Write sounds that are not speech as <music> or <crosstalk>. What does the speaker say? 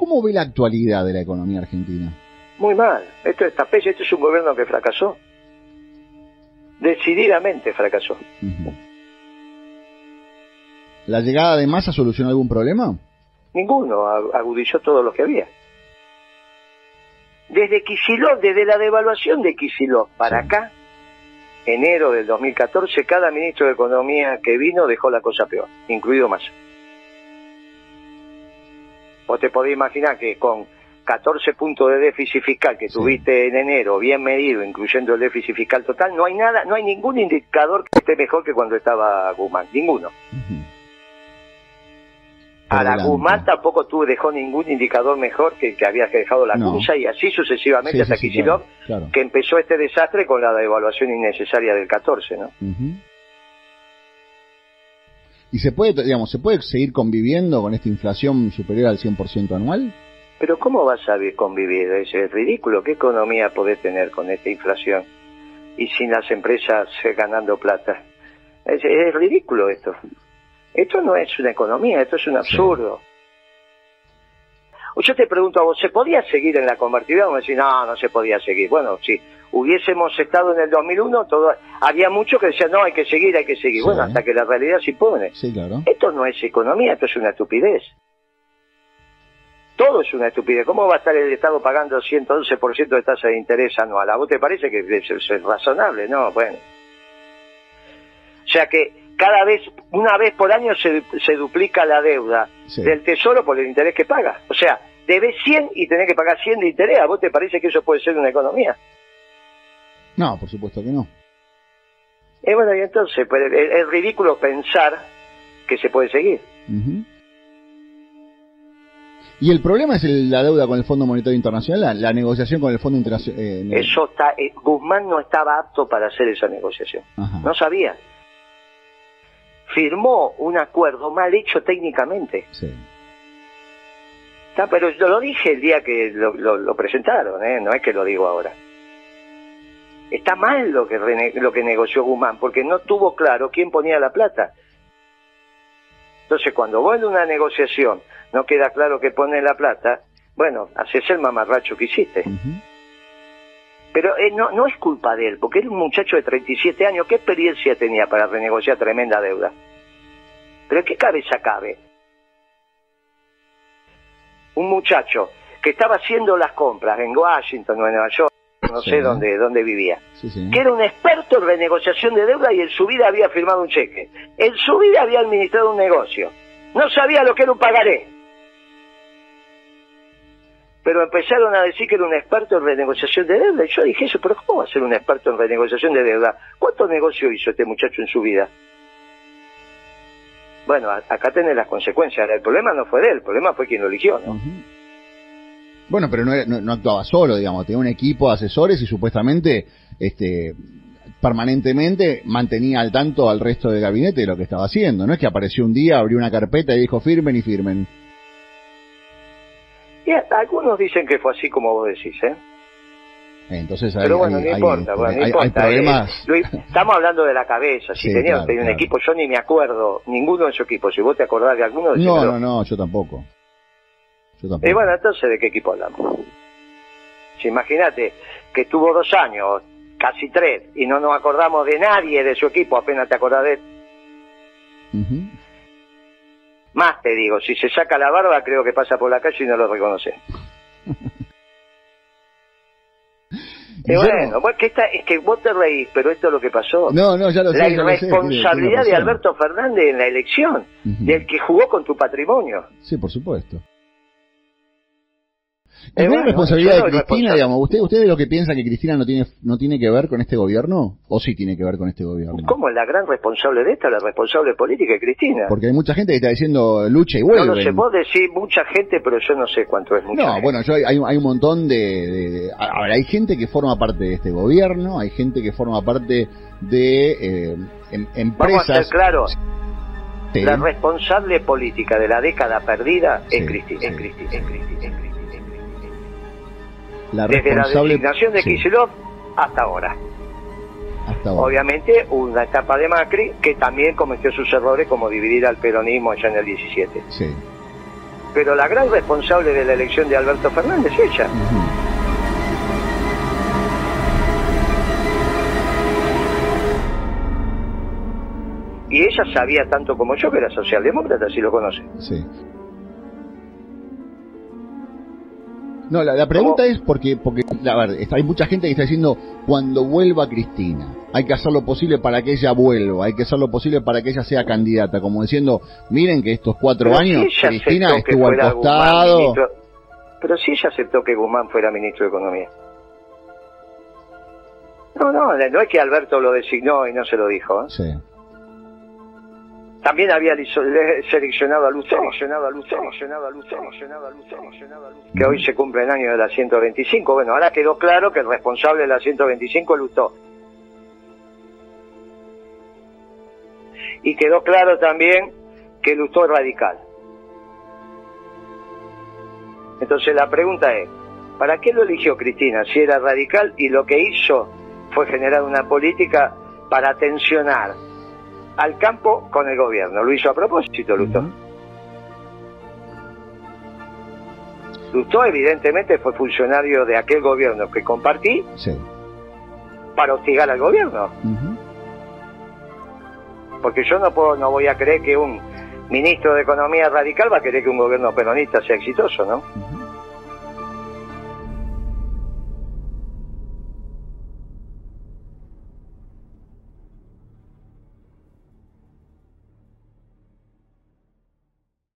¿Cómo ve la actualidad de la economía argentina? Muy mal. Esto es tapella, esto es un gobierno que fracasó. Decididamente fracasó. ¿La llegada de Massa solucionó algún problema? Ninguno ag- agudizó todo lo que había. Desde Kicillof, desde la devaluación de Kicillof para Sí. acá, enero del 2014, cada ministro de Economía que vino dejó la cosa peor, incluido Massa. Vos te podés imaginar que con 14 puntos de déficit fiscal que Sí. tuviste en enero, bien medido, incluyendo el déficit fiscal total, no hay nada, no hay ningún indicador que esté mejor que cuando estaba Guzmán, ninguno. Ujú. A la. Guzmán tampoco tú dejó ningún indicador mejor que el que había dejado la No. Y así sucesivamente Sí, hasta sí, sí, Kicillof, claro, claro. que empezó este desastre con la devaluación innecesaria del 14, ¿no? ¿Y se puede, digamos, se puede seguir conviviendo con esta inflación superior al 100% anual? Pero ¿cómo vas a vi- convivir? Es, es ridículo. ¿Qué economía podés tener con esta inflación y sin las empresas eh, ganando plata? Es, es ridículo esto. Esto no es una economía, esto es un absurdo. O Yo te pregunto a vos, ¿se podía seguir en la convertibilidad? Vamos a decir, no, no se podía seguir. Bueno, si hubiésemos estado en el 2001, todo, había muchos que decían, no, hay que seguir, hay que seguir. Sí. Bueno, hasta que la realidad se impone. Sí, claro. Esto no es economía, esto es una estupidez. Todo es una estupidez. ¿Cómo va a estar el Estado pagando 111% de tasa de interés anual? ¿A vos te parece que es, es- es razonable? No, bueno. O sea que cada vez, una vez por año se, se duplica la deuda Sí. del Tesoro por el interés que paga. O sea, debes 100 y tenés que pagar 100 de interés. ¿A vos te parece que eso puede ser una economía? No, por supuesto que no. Y bueno, y entonces, pues, es, es ridículo pensar que se puede seguir. ¿Y el problema es el- la deuda con el Fondo Monetario Internacional, la, la negociación con el Fondo Internacional? Eso está, eh, Guzmán no estaba apto para hacer esa negociación. Ajá. No sabía. Firmó un acuerdo mal hecho técnicamente. Sí. Está, pero yo lo dije el día que lo, lo- lo presentaron, ¿eh? no es que lo digo ahora. Está mal lo que, lo que negoció Guzmán, porque no tuvo claro quién ponía la plata. Entonces, cuando vos en una negociación no queda claro que pone la plata, bueno, haces el mamarracho que hiciste. Pero eh, no, no es culpa de él, porque era un muchacho de 37 años. ¿Qué experiencia tenía para renegociar tremenda deuda? ¿Pero qué cabeza cabe? Un muchacho que estaba haciendo las compras en Washington o en Nueva York, no Sí. sé dónde, dónde vivía, Sí, sí. que era un experto en renegociación de deuda y en su vida había firmado un cheque. En su vida había administrado un negocio. No sabía lo que era un pagaré. Pero empezaron a decir que era un experto en renegociación de deuda. Y yo dije eso, pero ¿cómo va a ser un experto en renegociación de deuda? ¿Cuántos negocios hizo este muchacho en su vida? Bueno, acá tenés las consecuencias. El problema no fue de él, el problema fue quien lo eligió, ¿no? Bueno, pero no, era- no actuaba solo, digamos, tenía un equipo de asesores y supuestamente este permanentemente mantenía al tanto al resto del gabinete de lo que estaba haciendo. No es que apareció un día, abrió una carpeta y dijo firmen y firmen. Y algunos dicen que fue así como vos decís, ¿eh? Entonces hay, Pero bueno, hay- no hay, importa, bueno, no hay- hay importa. problemas. eh, Luis, estamos hablando de la cabeza. Si Sí, tenía, claro, un claro. equipo, yo ni me acuerdo, ninguno de su equipo. Si vos te acordás de alguno, No, decímelo. no, no, yo tampoco. Yo tampoco. Y bueno, entonces, ¿de qué equipo hablamos? Si imagínate que tuvo dos años, casi tres, y no nos acordamos de nadie de su equipo, apenas te acordás de él. Más te digo, si se saca la barba, creo que pasa por la calle y no lo reconoce. <laughs> Bueno, no- bueno, que esta, es que vos te reís, pero esto es lo que pasó. No, no, ya lo sé. la lo sé, irresponsabilidad de. Alberto Fernández en la elección, del que jugó con tu patrimonio. Sí, por supuesto. ¿Es una bueno, responsabilidad de Cristina, digamos? ¿Usted, ¿Usted de lo que piensa que Cristina no tiene, no tiene que ver con este gobierno? ¿O sí tiene que ver con este gobierno? ¿Cómo es la gran responsable de esta? La responsable política es Cristina. Porque hay mucha gente que está diciendo lucha y no vuelve. lo sé, vos decís mucha gente, pero yo no sé cuánto es mucha No, gente. bueno, yo hay, hay un- montón de, de- a ver, hay gente que forma parte de este gobierno, hay gente que forma parte de eh, em- Vamos a empresas. ser claros, Sí. la responsable política de la década perdida Sí, es Cristina, sí, es Cristina, es Cristina, es Cristina, es Cristina. La Desde la designación de sí, Kicillof hasta ahora. hasta ahora. Obviamente una etapa de Macri que también cometió sus errores como dividir al peronismo allá en el 17. Sí. pero la gran responsable de la elección de Alberto Fernández es ella. Y ella sabía tanto como yo que era socialdemócrata, si lo conoce. Sí. No, la, pregunta es porque, porque a ver, hay mucha gente que está diciendo, cuando vuelva Cristina, hay que hacer lo posible para que ella vuelva, hay que hacer lo posible para que ella sea candidata, como diciendo, miren que estos cuatro años Cristina estuvo al costado. pero si ella aceptó que Guzmán fuera ministro de Economía. No, no, no es que Alberto lo designó y no se lo dijo. ¿eh? Sí. También había seleccionado a Lustó, seleccionado a Lustó, seleccionado a Lustó, seleccionado a Lustó, seleccionado a que hoy se cumple el año de la 125. Bueno, ahora quedó claro que el responsable de la 125 es Lustó. Y quedó claro también que Lustó es radical. Entonces la pregunta es, ¿para qué lo eligió Cristina si era radical y lo que hizo fue generar una política para tensionar al campo con el gobierno. Lo hizo a propósito, Lutó. Lutó evidentemente fue funcionario de aquel gobierno que compartí para hostigar al gobierno. Porque yo no puedo, no voy a creer que un ministro de Economía radical va a querer que un gobierno peronista sea exitoso, ¿no?